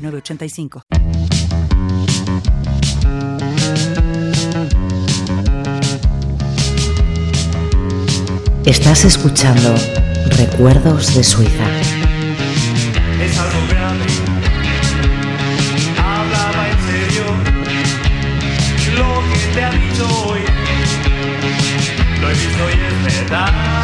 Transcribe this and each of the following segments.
985. Estás escuchando Recuerdos de Suiza. Es algo grave. Hablaba en serio. Lo que te ha dicho hoy. Lo he visto y es verdad.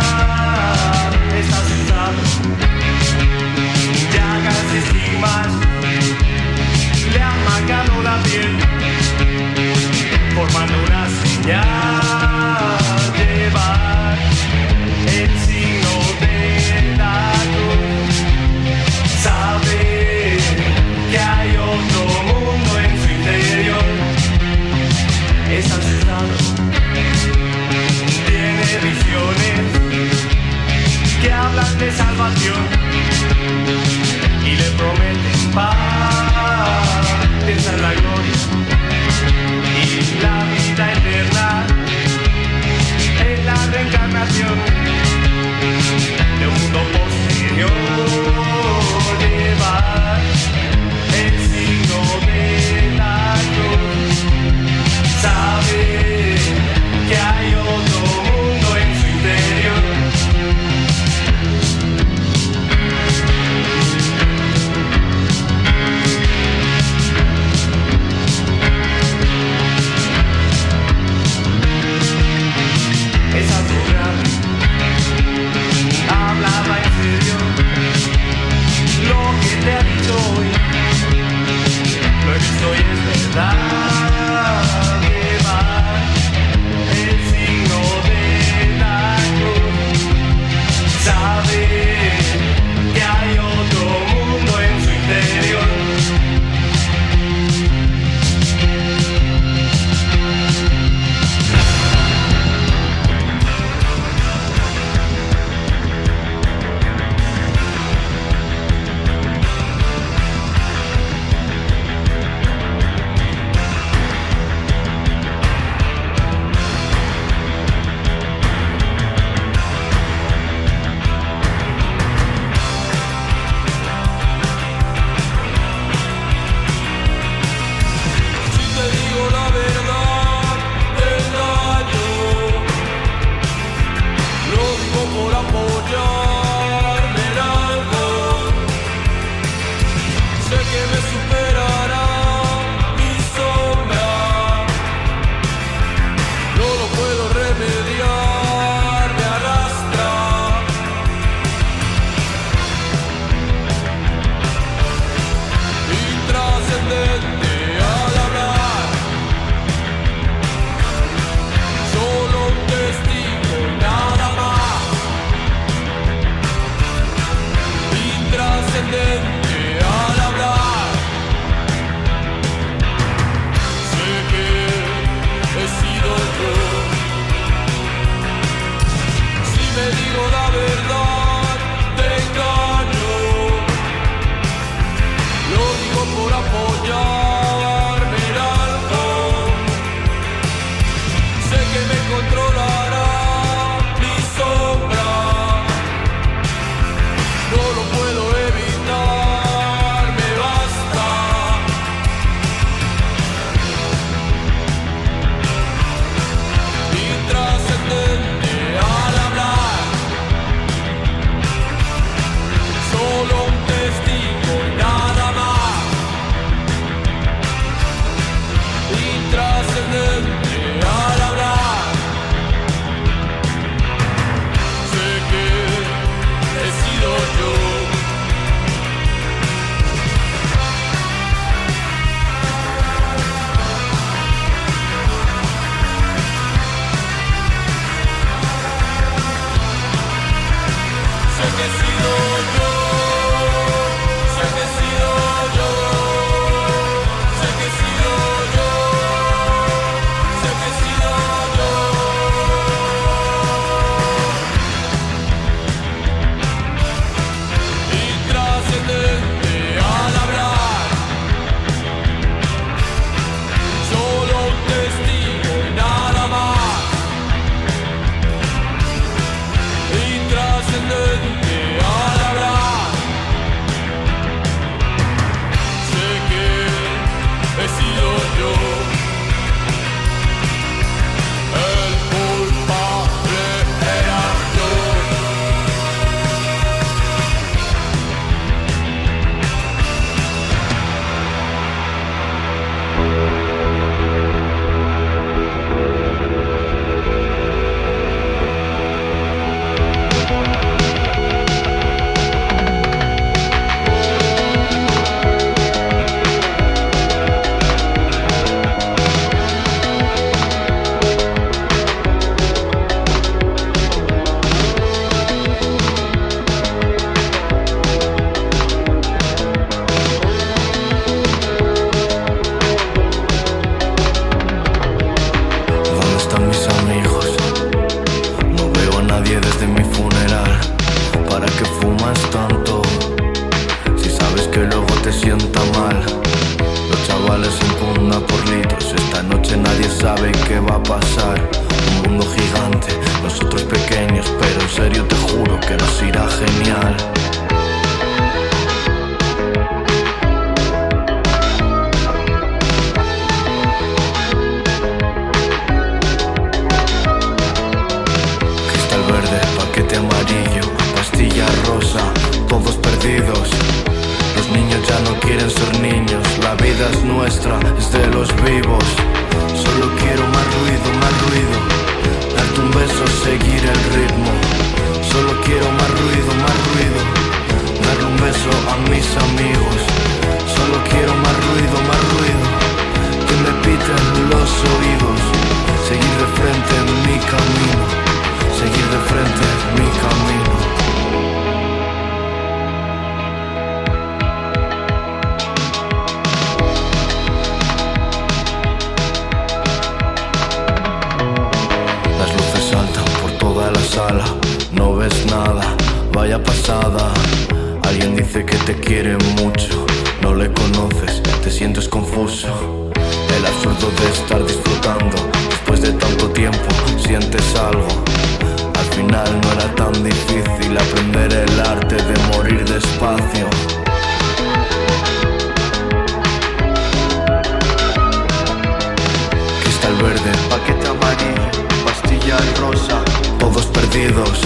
Nuestra, es de los vivos. Solo quiero más ruido, más ruido, darte un beso, seguir el ritmo. Solo quiero más ruido, más ruido, darle un beso a mis amigos. Solo quiero más ruido, más ruido, que me piten los oídos. Seguir de frente en mi camino, seguir de frente en mi Alguien dice que te quiere mucho, no le conoces, te sientes confuso. El absurdo de estar disfrutando, después de tanto tiempo sientes algo. Al final no era tan difícil aprender el arte de morir despacio. Cristal verde, paquete amarillo, pastilla rosa, todos perdidos.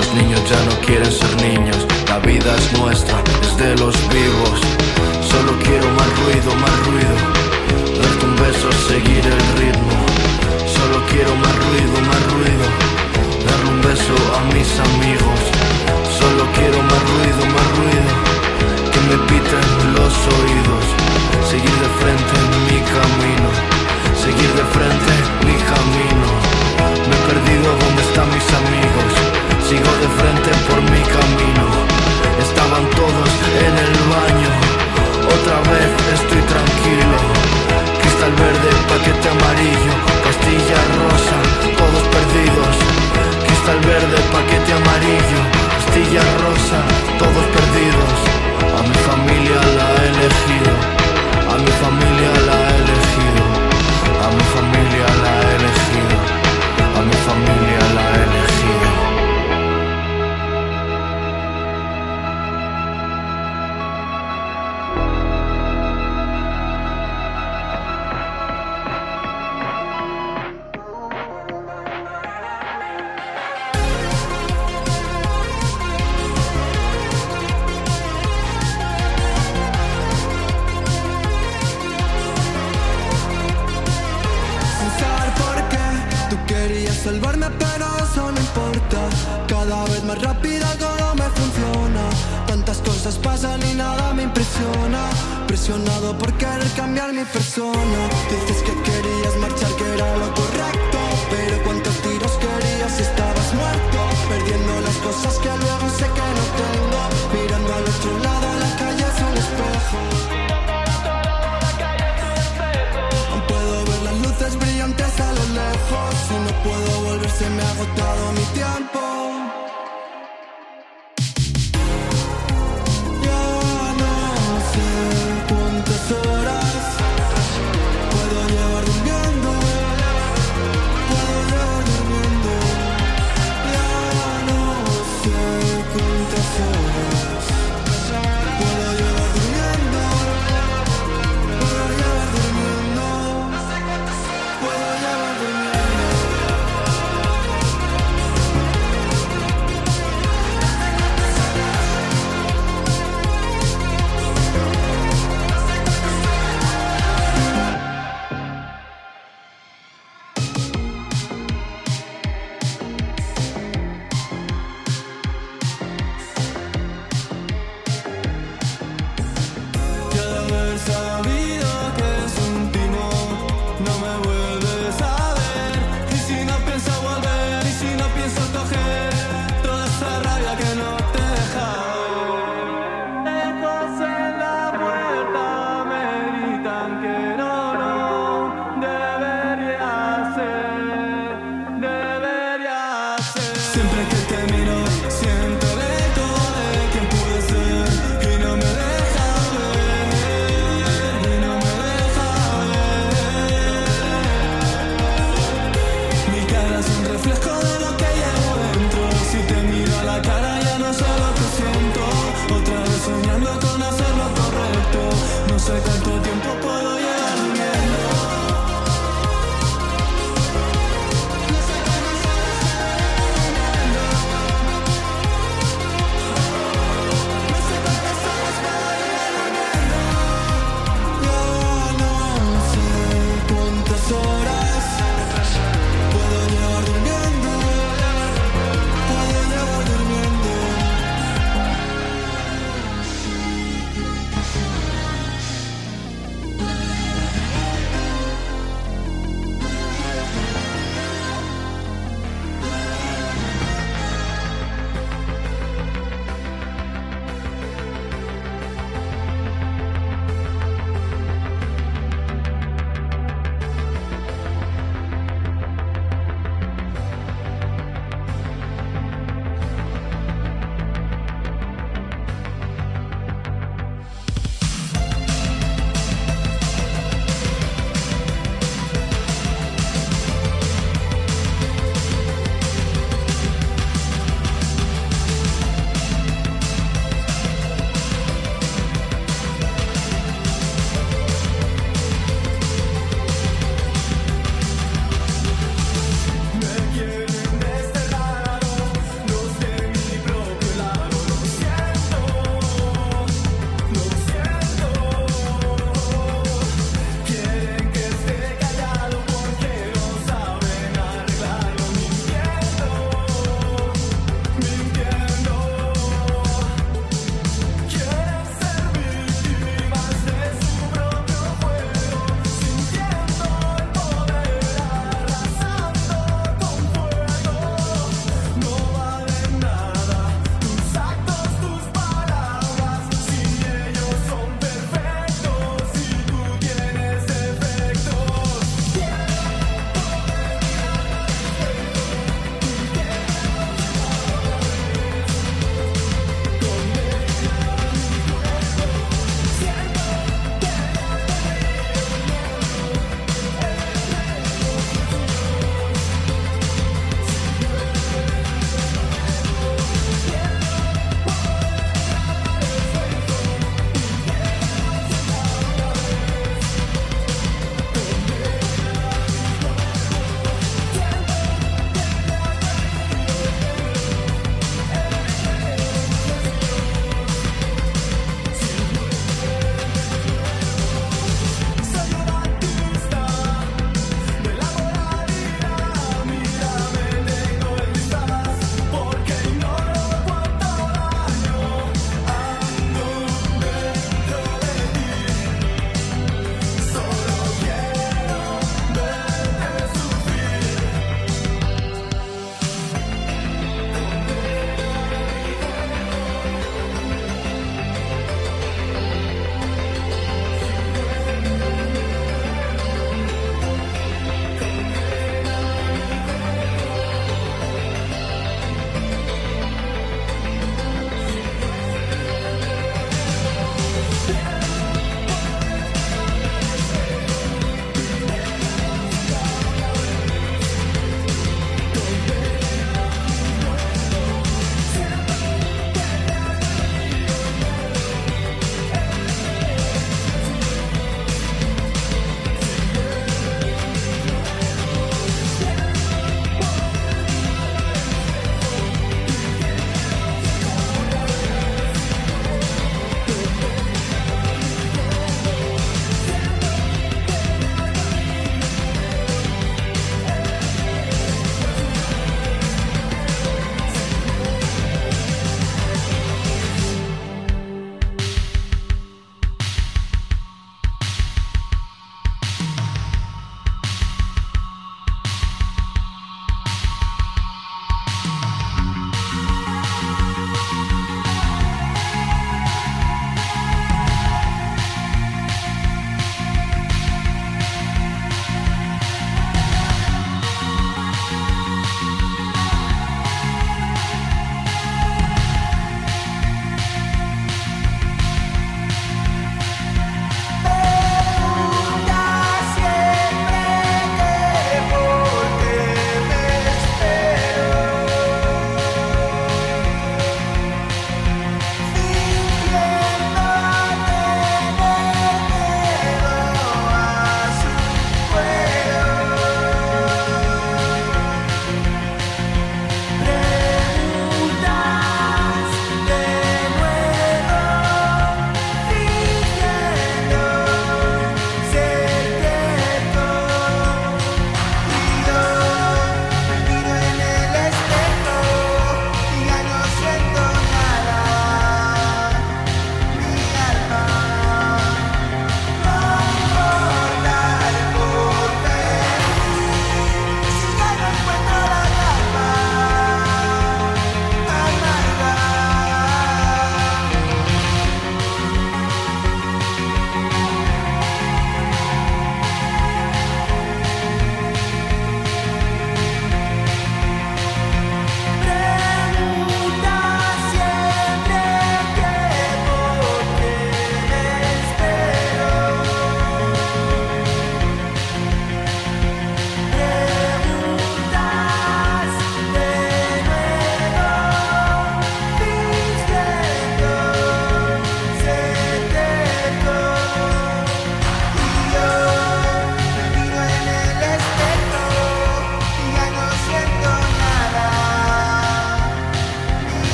Los niños ya no quieren ser niños, la vida es nuestra, es de los vivos. Solo quiero más ruido, más ruido, darte un beso, seguir el ritmo. Solo quiero más ruido, más ruido, darle un beso a mis amigos. Solo quiero más ruido, más ruido, que me piten los oídos. Seguir de frente en mi camino, seguir de frente mi camino. Me he perdido donde están mis amigos, sigo de frente por mi camino. Estaban todos en el baño, otra vez estoy tranquilo. Cristal verde, paquete amarillo, pastilla rosa, todos perdidos. Cristal verde, paquete amarillo, pastilla rosa, todos perdidos. Presionado por querer cambiar mi persona. Dices que querías marchar que era lo correcto Pero cuántos tiros querías si estabas muerto Perdiendo las cosas que luego sé que no tengo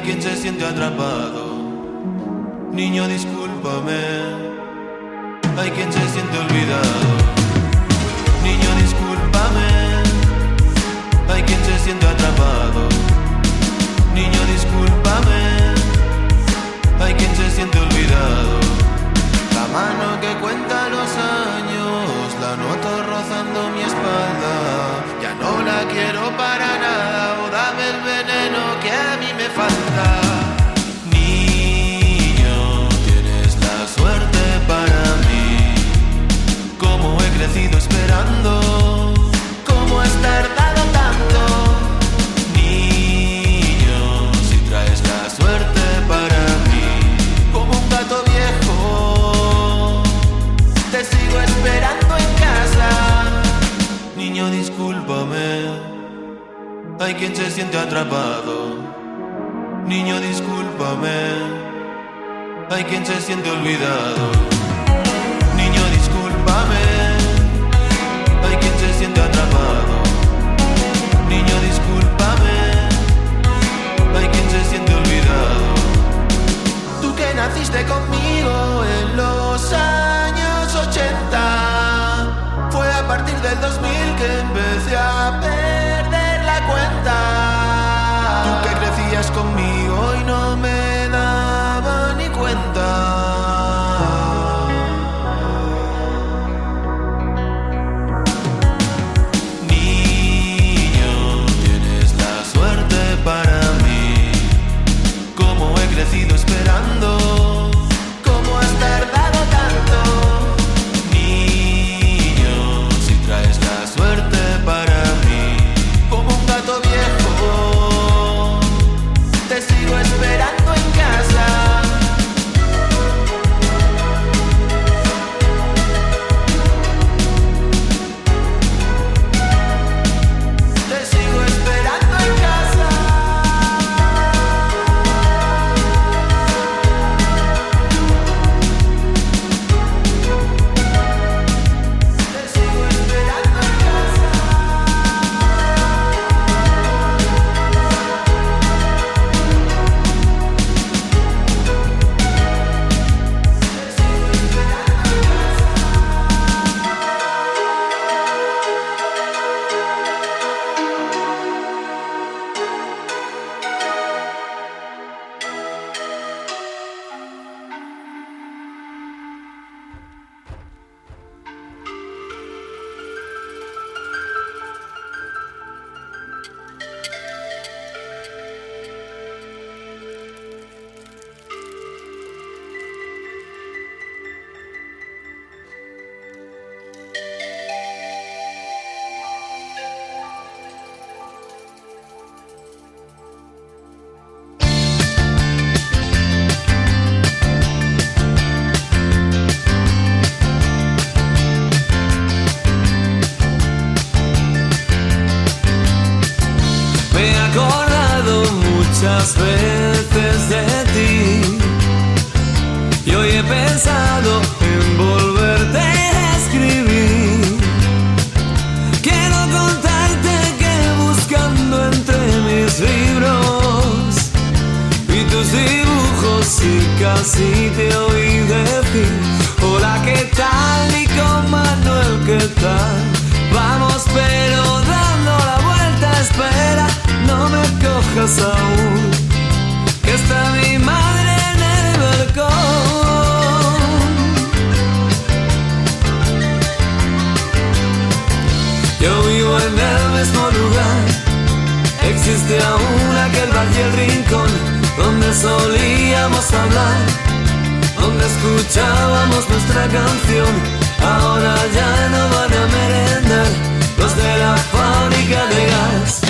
Hay quien se siente atrapado. Niño, discúlpame. Hay quien se siente olvidado. Niño, discúlpame. Hay quien se siente atrapado. Niño, discúlpame. Hay quien se siente olvidado. La mano que cuenta los años, la noto rozando mi espalda. Ya no la quiero para nada, quien se siente atrapado. Niño, discúlpame. Hay quien se siente olvidado. Vamos pero dando la vuelta, espera, no me cojas aún Que está mi madre en el balcón. Yo vivo en el mismo lugar Existe aún aquel bar y el rincón Donde solíamos hablar Donde escuchábamos nuestra canción Ahora ya no van a merendar Los de la fábrica de gas